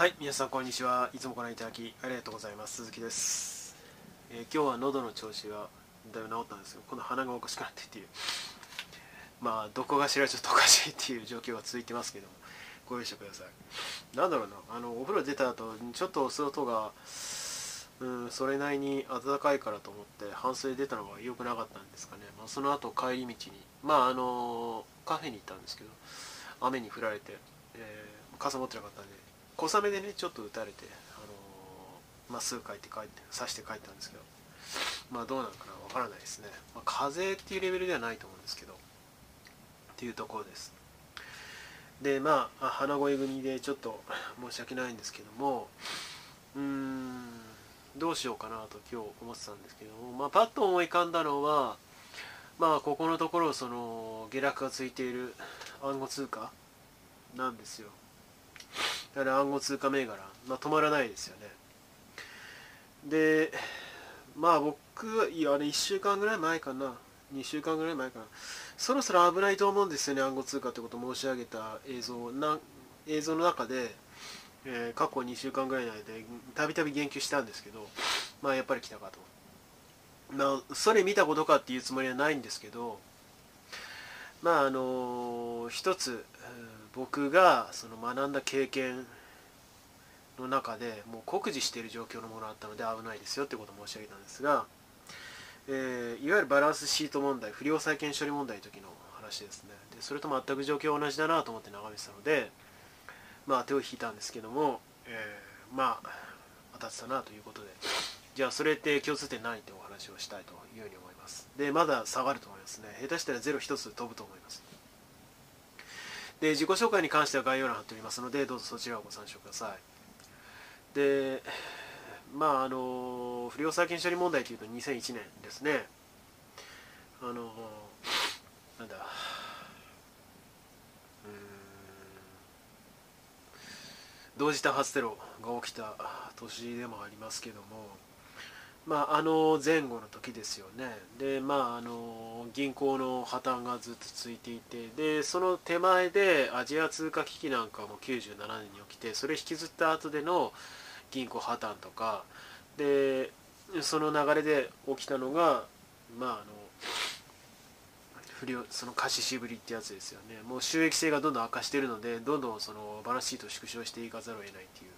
はい皆さんこんにちは。いつもご覧いただきありがとうございます。鈴木です、えー今日は喉の調子がだいぶ治ったんですけど今度鼻がおかしくなってっていう。まあどこがしらちょっとおかしいっていう状況が続いてますけども。ご容赦ください。なんだろうな。あのお風呂出た後ちょっとお外がうんそれなりに暖かいからと思って半袖出たのが良くなかったんですかね、まあ、その後帰り道にまああのカフェに行ったんですけど雨に降られて、えー傘持ってなかったんで小雨でねちょっと打たれて、あのーまあ、すぐ帰って帰って刺して帰ったんですけどまあどうなのかなわからないですね、まあ、風邪っていうレベルではないと思うんですけどっていうところです。でまああ鼻声組でちょっと申し訳ないんですけどもうーんどうしようかなと今日思ってたんですけども、まあ、パッと思い浮かんだのはまあここのところその下落がついている暗号通貨なんですよ。だから暗号通貨銘柄、まあ、止まらないですよねでまあ僕はいやあれ1週間ぐらい前かな2週間ぐらい前かなそろそろ危ないと思うんですよね暗号通貨ってことを申し上げた映像な映像の中で、えー過去2週間ぐらいの間でたびたび言及したんですけどまあやっぱり来たかとまあそれ見たことかっていうつもりはないんですけどまああの一つうん僕がその学んだ経験の中でもう酷似している状況のものがあったので危ないですよってことを申し上げたんですが、えーいわゆるバランスシート問題不良債権処理問題の時の話ですね。でそれと全く状況同じだなと思って眺めてたのでまあ手を引いたんですけども、えーまあ当たってたなということで。じゃあそれって共通点ないってお話をしたいというふうに思います。でまだ下がると思いますね。下手したらゼロ一つ飛ぶと思います。で自己紹介に関しては概要欄貼っておりますのでどうぞそちらをご参照ください。でまああの不良債権処理問題というと2001年ですね。あのなんだ。うん。同時多発テロが起きた年でもありますけども。まああの前後の時ですよね。でまああの銀行の破綻がずっと続いていてでその手前でアジア通貨危機なんかも97年に起きてそれ引きずった後での銀行破綻とかでその流れで起きたのがまああの不良その貸し渋りってやつですよね。もう収益性がどんどん悪化しているのでどんどんそのバランスシートを縮小していかざるを得ないっていう。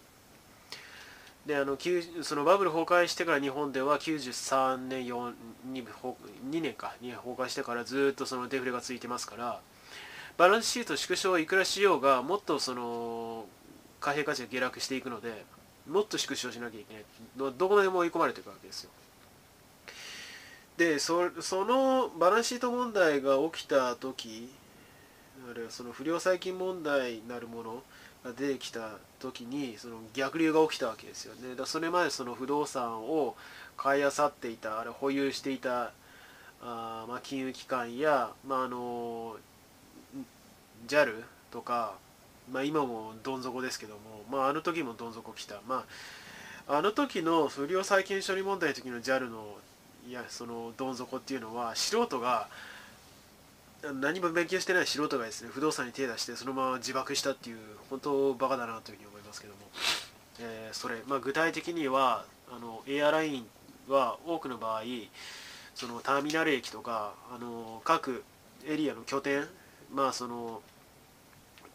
であのそのバブル崩壊してから日本では93年4 2, 2年か。に崩壊してからずっとそのデフレがついてますからバランスシート縮小をいくらしようがもっとその貨幣価値が下落していくのでもっと縮小しなきゃいけない。どどこまでも追い込まれていくわけですよ。でそそのバランスシート問題が起きた時あるいはその不良債権問題なるものが出てきた時にその逆流が起きたわけですよね。だそれまでその不動産を買い漁っていたあれ保有していたあ、まあ、金融機関や、まあ、あの JAL とか、まあ、今もどん底ですけども、まあ、あの時もどん底来た、まあ、あの時の不良債権処理問題の時の JAL のいやそのどん底っていうのは素人が何も勉強してない素人がですね不動産に手出してそのまま自爆したっていう本当バカだなというふうに思いますけども、えーそれ、まあ、具体的にはあのエアラインは多くの場合そのターミナル駅とかあの各エリアの拠点まあその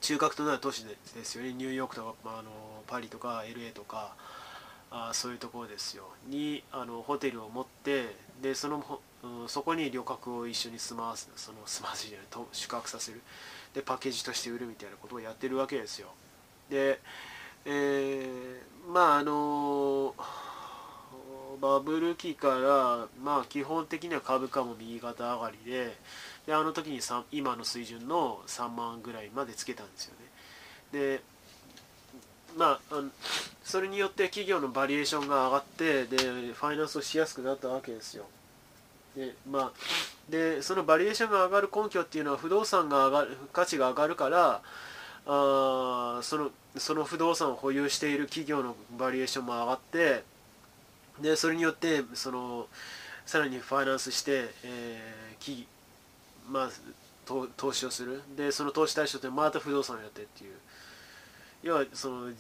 中核となる都市ですよね。ニューヨークとか、まあ、あのパリとか LA とかあそういうところですよ。にあのホテルを持ってでそのうんそこに旅客を一緒に住まわすその住まわせじゃないと宿泊させる。でパッケージとして売るみたいなことをやってるわけですよ。で、えーまああのバブル期から、まあ、基本的には株価も右肩上がりでであの時に今の水準の3万ぐらいまでつけたんですよね。でまああのそれによって企業のバリエーションが上がってでファイナンスをしやすくなったわけですよ。でまあでそのバリエーションが上がる根拠っていうのは不動産が上がる価値が上がるからあそのその不動産を保有している企業のバリエーションも上がってでそれによってそのさらにファイナンスして、えー企まあ、投投資をする。でその投資対象ってまた不動産をやってっていう。要はその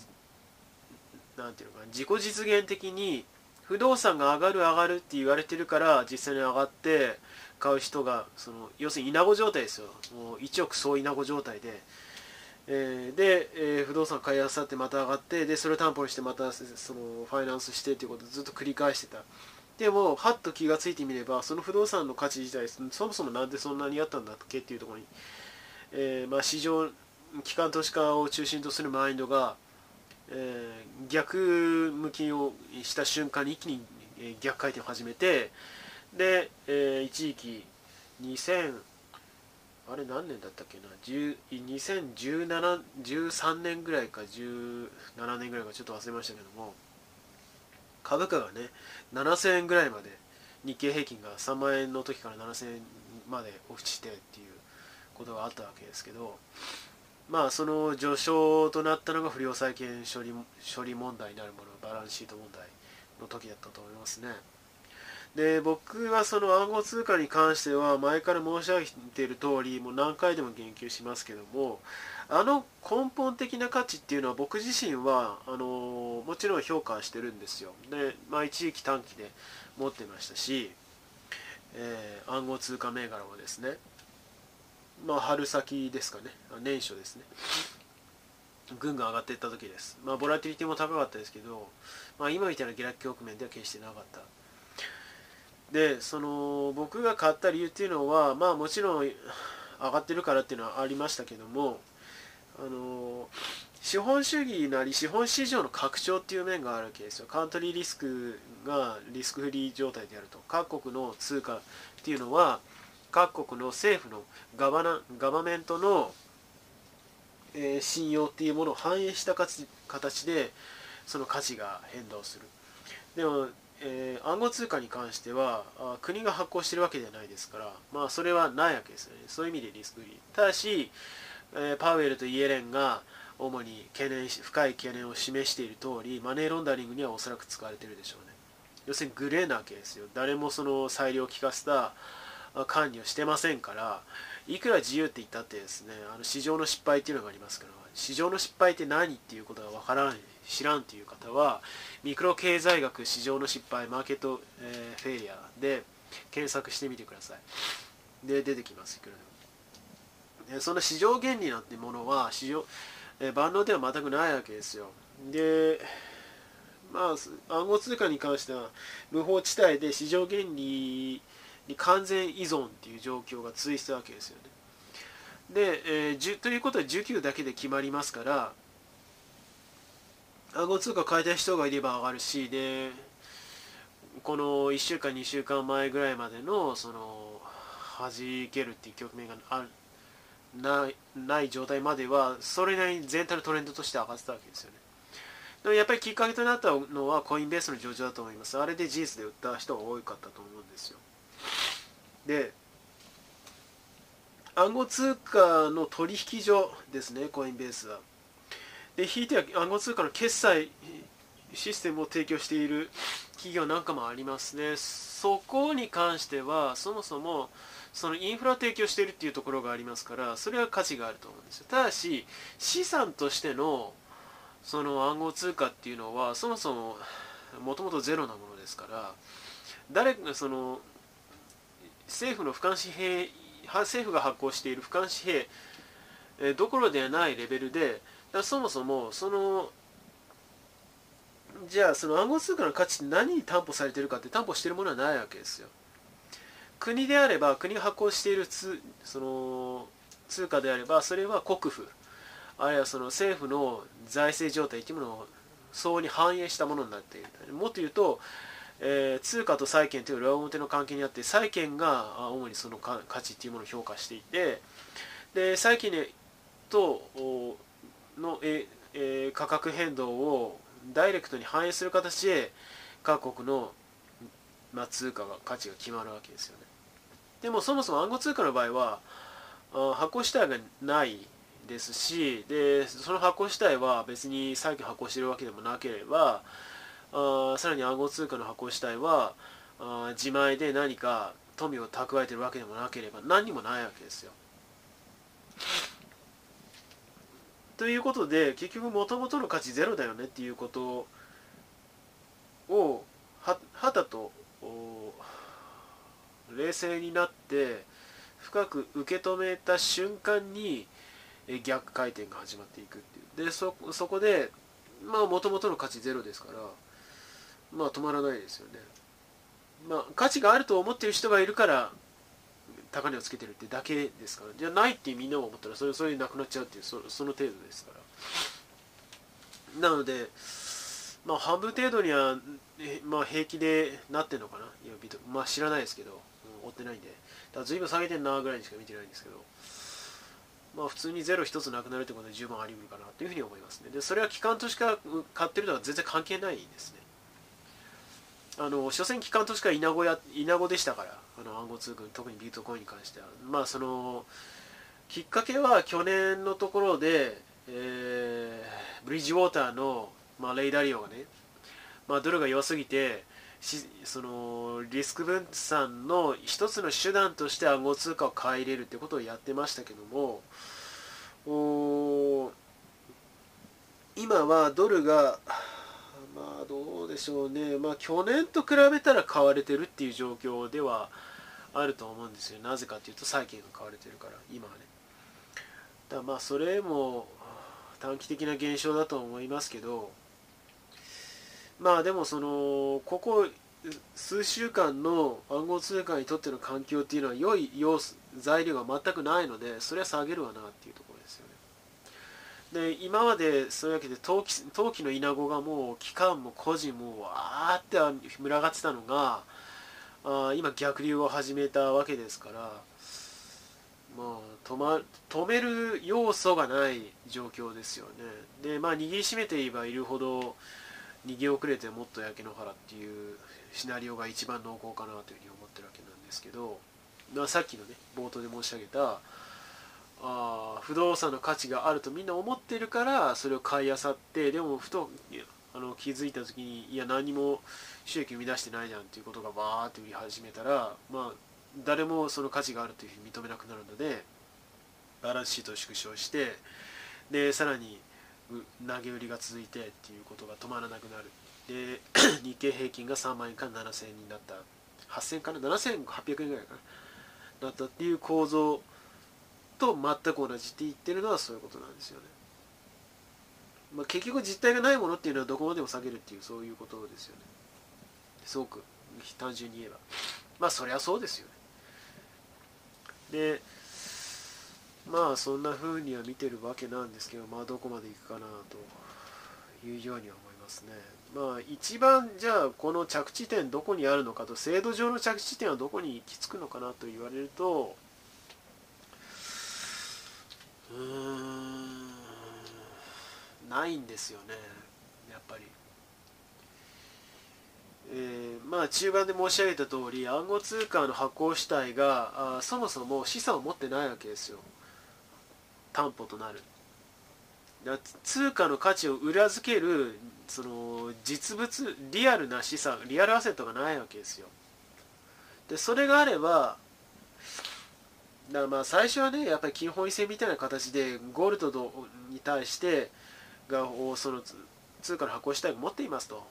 なんていうのか自己実現的に不動産が上がる上がるって言われてるから実際に上がって買う人がその要するに稲子状態ですよ。もう一億総稲子状態で、えー、で、えー、不動産買いあさってまた上がってでそれを担保にしてまたそのファイナンスしてっていうことをずっと繰り返してた。でもはっと気がついてみればその不動産の価値自体そもそもなんでそんなにあったんだっけっていうところに、えー、まあ、市場機関投資家を中心とするマインドが、えー、逆向きをした瞬間に一気に逆回転を始めてで、えー、一時期2000あれ何年だったっけな？2017 13年ぐらいか17年ぐらいかちょっと忘れましたけども株価がね7000円ぐらいまで日経平均が3万円の時から7000円まで落ちてっていうことがあったわけですけどまあその序章となったのが不良債権処理処理問題になるものバランスシート問題の時だったと思いますね。で僕はその暗号通貨に関しては前から申し上げている通りもう何回でも言及しますけどもあの根本的な価値っていうのは僕自身はあのもちろん評価してるんですよで、まあ、一時期短期で持ってましたし、えー、暗号通貨銘柄はですねまあ春先ですかね。年初ですね。ぐんぐん上がっていった時です。まあボラティリティも高かったですけど、まあ、今みたいな下落局面では決してなかった。でその僕が買った理由っていうのはまあもちろん上がってるからっていうのはありましたけどもあの資本主義なり資本市場の拡張っていう面があるわけですよ。カントリーリスクがリスクフリー状態であると。各国の通貨っていうのは各国の政府のガバナガバメントの、えー、信用っていうものを反映した形でその価値が変動する。でもえー、暗号通貨に関してはあ国が発行してるわけではないですから、まあ、それはないわけですよね。そういう意味でリスクフリー。ただし、えー、パウエルとイエレンが主に懸念深い懸念を示している通りマネーロンダリングにはおそらく使われてるでしょうね。要するにグレーなわけですよ。誰もその裁量を利かせた管理をしてませんからいくら自由って言ったってですねあの市場の失敗っていうのがありますから市場の失敗って何っていうことがわからない知らんという方はミクロ経済学市場の失敗マーケット、えー、フェイリアで検索してみてください。で出てきますいくらでも。そんな市場原理なんてものは市場、えー、万能では全くないわけですよ。でまあ暗号通貨に関しては無法地帯で市場原理に完全依存っていう状況が続いてたわけですよね。で、えー、ということは19だけで決まりますから暗号通貨買いたい人がいれば上がるしでこの1週間2週間前ぐらいまでのその弾けるっていう局面があるないない状態まではそれなりに全体のトレンドとして上がってたわけですよね。でもやっぱりきっかけとなったのはコインベースの上場だと思います。あれで事実で売った人が多かったと思うんですよ。で暗号通貨の取引所ですねコインベースは。でひいては暗号通貨の決済システムを提供している企業なんかもありますね。そこに関してはそもそもそのインフラを提供しているっていうところがありますからそれは価値があると思うんですよ。ただし資産としてのその暗号通貨っていうのはそもそももともとゼロなものですから誰がその政府の俯瞰紙幣政府が発行している俯瞰紙幣どころではないレベルでそもそもそのじゃあその暗号通貨の価値って何に担保されてるかって担保してるものはないわけですよ。国であれば国が発行しているつその通貨であればそれは国府あるいはその政府の財政状態というものを相応に反映したものになっている。もっと言うと、えー、通貨と債券という裏表の関係にあって債券が主にその価値っていうものを評価していてで債券との、ええ価格変動をダイレクトに反映する形で各国の、まあ、通貨が価値が決まるわけですよね。でもそもそも暗号通貨の場合は発行主体がないですしでその発行主体は別に債券発行しているわけでもなければあさらに暗号通貨の発行主体はあ自前で何か富を蓄えてるわけでもなければ何にもないわけですよ。ということで結局もともとの価値ゼロだよねっていうことをははたと冷静になって深く受け止めた瞬間に逆回転が始まっていくっていう。でそそこでまあもともとの価値ゼロですからまあ止まらないですよね。まあ価値があると思ってる人がいるから高値をつけてるってだけですから。じゃないってみんなが思ったらそれそれなくなっちゃうっていうそその程度ですから。なのでまあ半分程度には、まあ、平気でなってんのかな？いやまあ知らないですけど、うん、追ってないんで。だから随分下げてんなぐらいにしか見てないんですけど。まあ普通にゼロ一つなくなるってことで十分あり得るかなというふうに思いますね。でそれは機関としか買ってるのは全然関係ないですね。あの所詮機関としかイナゴやイナゴでしたからあの暗号通軍特にビートコインに関しては。まあそのきっかけは去年のところで、えー、ブリッジウォーターの、まあ、レイダリオがね、まあ、ドルが弱すぎてそのリスク分散の一つの手段として暗号通貨を買い入れるってことをやってましたけども今はドルがまあどうでしょうね、まあ、去年と比べたら買われてるっていう状況ではあると思うんですよ。なぜかというと債券が買われてるから今はね。だまあそれも短期的な現象だと思いますけどまあでもそのここ数週間の暗号通貨にとっての環境っていうのは良い要素材料が全くないのでそれは下げるわなっていうところですよね。で今までそういうわけで陶器陶器の稲子がもう機関も個人もわーって群がってたのがあ今逆流を始めたわけですから、まあ、止ま止める要素がない状況ですよね。でまあ握りしめていればいるほど逃げ遅れてもっと焼け野原っていうシナリオが一番濃厚かなというふうに思ってるわけなんですけど、まあ、さっきのね冒頭で申し上げたあ不動産の価値があるとみんな思ってるからそれを買いあさってでもふとあの気づいた時にいや何も収益生み出してないじゃんっていうことがバーって売り始めたらまあ誰もその価値があるというふうに認めなくなるのでバランスシートを縮小してでさらに投げ売りが続いてっていうことが止まらなくなる。で 日経平均が3万円から7000円になった。8000円から7800円ぐらいかな。なったっていう構造と全く同じって言ってるのはそういうことなんですよね。まあ、結局実体がないものっていうのはどこまでも下げるっていうそういうことですよね。すごく単純に言えば。まあそりゃそうですよね。で、まあそんな風には見てるわけなんですけど、まあどこまでいくかなというようには思いますね。まあ一番じゃあこの着地点どこにあるのかと制度上の着地点はどこに行き着くのかなと言われるとうん。ないんですよね。やっぱり。えー、まあ中盤で申し上げた通り暗号通貨の発行主体があそもそも資産を持ってないわけですよ。担保となる。通貨の価値を裏付けるその実物リアルな資産リアルアセットがないわけですよ。でそれがあればだからまあ最初はねやっぱり金本位制みたいな形でゴールドに対してがその通貨の発行主体が持っていますと。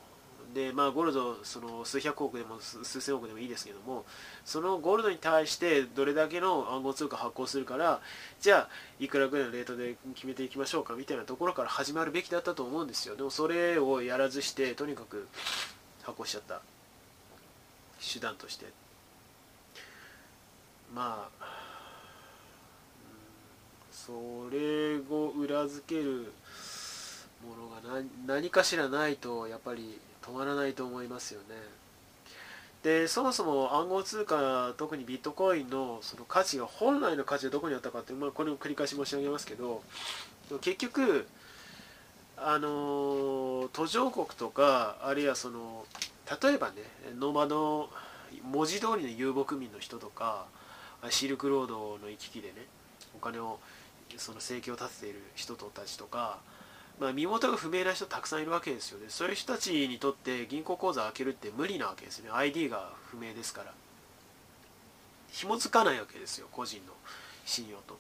でまあゴールドその数百億でも数千億でもいいですけどもそのゴールドに対してどれだけの暗号通貨発行するからじゃあいくらぐらいのレートで決めていきましょうかみたいなところから始まるべきだったと思うんですよ。でもそれをやらずしてとにかく発行しちゃった。手段として。まあそれを裏付けるものが何かしらないとやっぱり止まらないと思いますよね。でそもそも暗号通貨特にビットコインのその価値が本来の価値はどこにあったかって、まあ、これを繰り返し申し上げますけど結局あの途上国とかあるいはその例えばねノマド文字通りの遊牧民の人とかシルクロードの行き来でねお金をその生計を立てている人たちとか、まあ、身元が不明な人たくさんいるわけですよね。そういう人たちにとって銀行口座を開けるって無理なわけですね。ID が不明ですから。紐付かないわけですよ個人の信用と。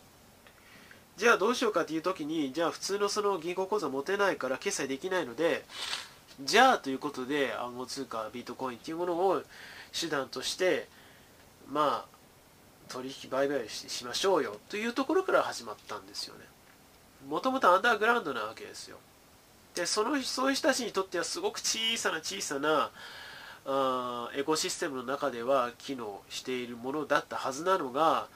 じゃあどうしようかっていう時にじゃあ普通のその銀行口座持てないから決済できないのでじゃあということで暗号通貨ビットコインっていうものを手段としてまあ取引売買しましょうよというところから始まったんですよね。もともとアンダーグラウンドなわけですよ。でそのそういう人たちにとってはすごく小さな小さなあエコシステムの中では機能しているものだったはずなのが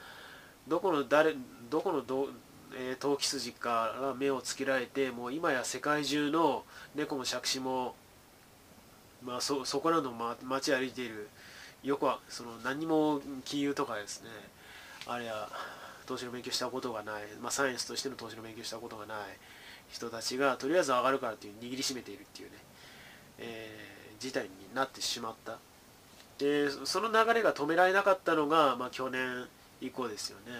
どこの誰どこのど、えー、投機筋から目をつけられてもう今や世界中の猫も杓子も、まあ、そそこらの、街歩いているよくはその何も金融とかですねあれや投資の勉強したことがない、まあ、サイエンスとしての投資の勉強したことがない人たちがとりあえず上がるからっていう握りしめているっていうね、えー、事態になってしまった。でその流れが止められなかったのが、まあ、去年以降ですよね。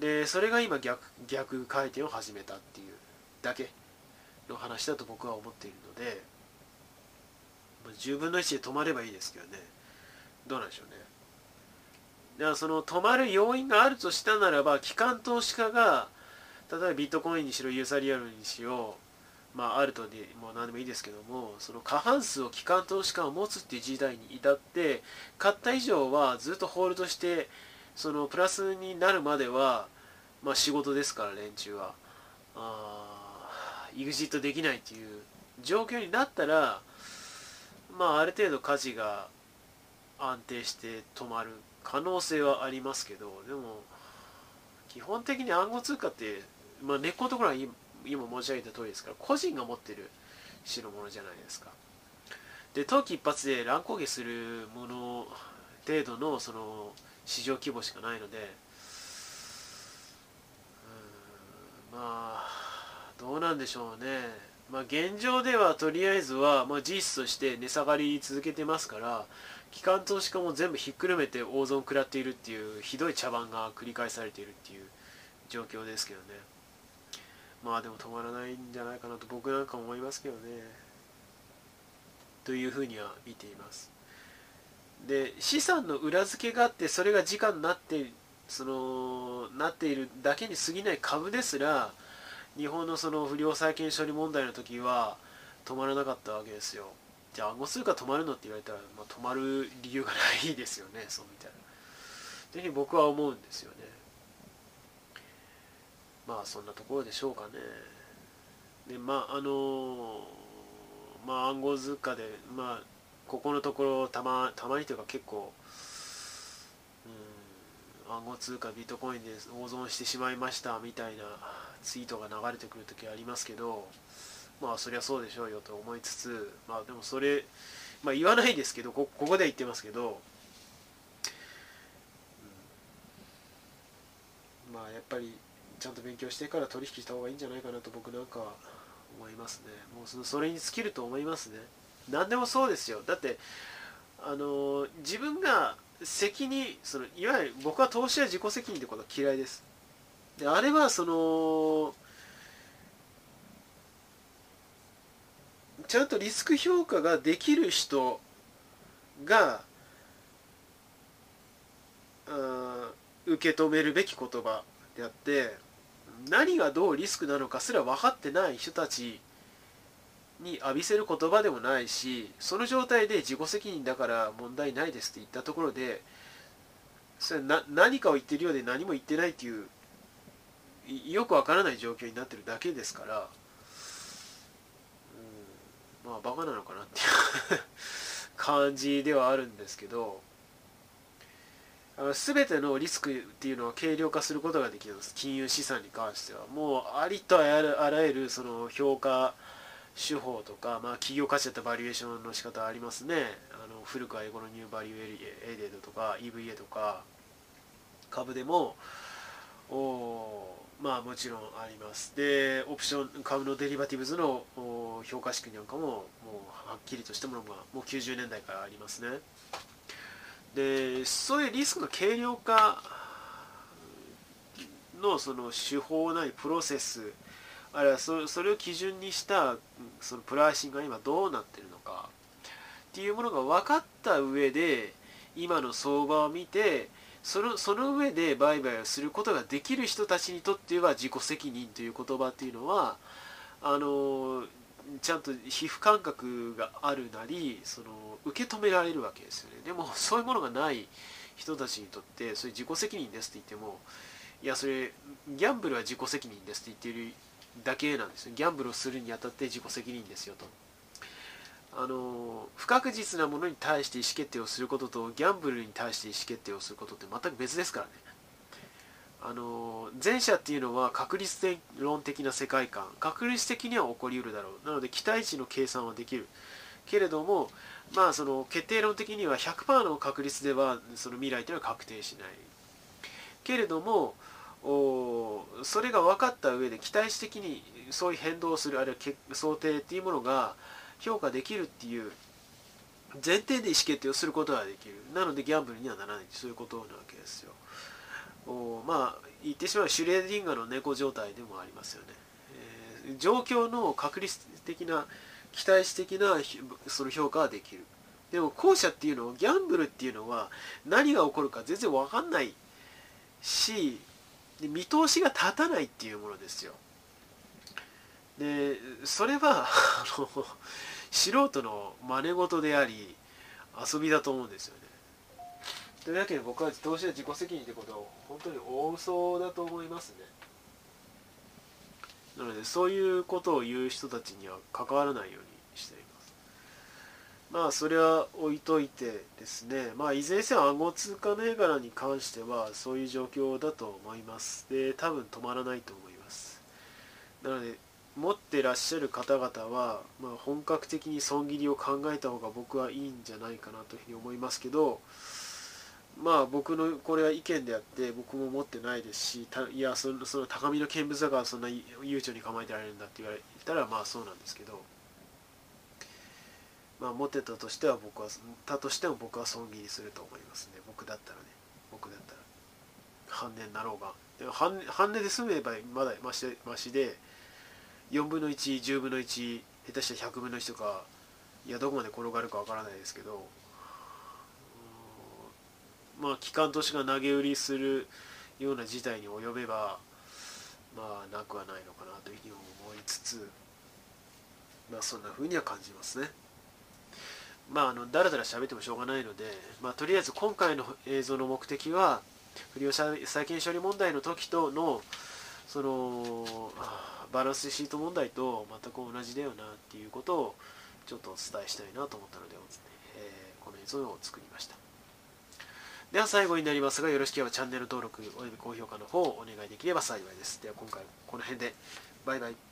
でそれが今逆逆回転を始めたっていうだけの話だと僕は思っているので、まあ、10分の1で止まればいいですけどね。どうなんでしょうね。だからその止まる要因があるとしたならば機関投資家が例えばビットコインにしろユーサリアルにしろまあ、アルトでも何でもいいですけどもその過半数を機関投資家を持つっていう時代に至って買った以上はずっとホールドしてそのプラスになるまでは、まあ、仕事ですから連中は。あ EXIT できないっていう状況になったらまあある程度価値が安定して止まる可能性はありますけどでも基本的に暗号通貨って、まあ、根っこのところは今申し上げた通りですから個人が持ってる代物じゃないですか。で冬季一発で乱高下するもの程度のその市場規模しかないのでまあどうなんでしょうね。まあ現状ではとりあえずは、まあ、事実として値下がり続けてますから機関投資家も全部ひっくるめて大損食らっているっていうひどい茶番が繰り返されているっていう状況ですけどね。まあでも止まらないんじゃないかなと僕なんか思いますけどね。というふうには見ています。で資産の裏付けがあってそれが時間になってそのなっているだけに過ぎない株ですら日本のその不良債権処理問題の時は止まらなかったわけですよ。じゃあ暗号通貨止まるのって言われたら、まあ、止まる理由がないですよね そうみたいなというふうに僕は思うんですよね。まあそんなところでしょうかね。でまああのまあ暗号通貨でまあここのところたまたまにというか結構うん暗号通貨ビットコインで大損してしまいましたみたいなツイートが流れてくる時ありますけどまあそりゃそうでしょうよと思いつつまあでもそれまあ言わないですけどこここでは言ってますけど、うん、まあやっぱりちゃんと勉強してから取引した方がいいんじゃないかなと僕なんかは思いますね。もうそのそれに尽きると思いますね。何でもそうですよ。だってあの自分が責任そのいわゆる僕は投資は自己責任ってことは嫌いです。であれはそのちゃんとリスク評価ができる人が受け止めるべき言葉であって何がどうリスクなのかすら分かってない人たちに浴びせる言葉でもないしその状態で自己責任だから問題ないですって言ったところでそれな何かを言ってるようで何も言ってないっていうよくわからない状況になってるだけですから、まあバカなのかなっていう感じではあるんですけど全てのリスクっていうのは計量化することができるんです。金融資産に関しては。もうありとあらゆるその評価手法とか、まあ、企業価値だったバリュエーションの仕方ありますね。あの古くは Economic Value Added とか EVA とか株でもおまあもちろんあります。でオプション株の derivatives の評価式なんかももうはっきりとしたものがもう90年代からありますね。でそういうリスクの軽量化のその手法なりプロセスあるいはそそれを基準にしたそのプライシングが今どうなってるのかっていうものが分かった上で今の相場を見てそのその上で売買をすることができる人たちにとっては自己責任という言葉っていうのはあのちゃんと皮膚感覚があるなりその受け止められるわけですよね。でもそういうものがない人たちにとってそれ自己責任ですって言ってもいやそれギャンブルは自己責任ですって言ってるだけなんですよ。ギャンブルをするにあたって自己責任ですよと。あの不確実なものに対して意思決定をすることとギャンブルに対して意思決定をすることって全く別ですからね。あの前者っていうのは確率論的な世界観。確率的には起こりうるだろう。なので期待値の計算はできる。けれどもまあその決定論的には100%の確率ではその未来というのは確定しない。けれどもおそれが分かった上で期待値的にそういう変動をするあるいは想定っていうものが評価できるっていう前提で意思決定をすることができる。なのでギャンブルにはならないそういうことなわけですよ。おまあ言ってしまうシュレーディンガーの猫状態でもありますよね、えー、状況の確率的な期待値的なその評価はできる。でも後者っていうのはギャンブルっていうのは何が起こるか全然分かんないしで見通しが立たないっていうものですよ。でそれはあの素人の真似事であり遊びだと思うんですよね。というわけで僕は投資は自己責任ってことは本当に大嘘だと思いますね。なのでそういうことを言う人たちには関わらないようにしています。まあそれは置いといてですねまあいずれにせよ暗号通貨銘柄に関してはそういう状況だと思います。で多分止まらないと思います。なので持ってらっしゃる方々は、まあ、本格的に損切りを考えた方が僕はいいんじゃないかなというふうに思いますけどまあ僕のこれは意見であって僕も持ってないですしたいやそのその高みの見物だからそんな悠長に構えてられるんだって言われたらまあそうなんですけどまあ持ってたとしては僕はたとしても僕は損切りすると思いますね。僕だったらね。僕だったら。半値になろうが。でも半半値で済めばまだましましで4分の110分の1下手したら100分の1とかいやどこまで転がるかわからないですけどまあ機関投資が投げ売りするような事態に及べばまあなくはないのかなというふうに思いつつまあそんなふうには感じますね。まああのだらだら喋ってもしょうがないので、まあ、とりあえず今回の映像の目的は不良債権処理問題の時とのそのバランスシート問題と全く同じだよなっていうことをちょっとお伝えしたいなと思ったので、えー、この映像を作りました。では最後になりますがよろしければチャンネル登録および高評価の方をお願いできれば幸いです。では今回この辺でバイバイ。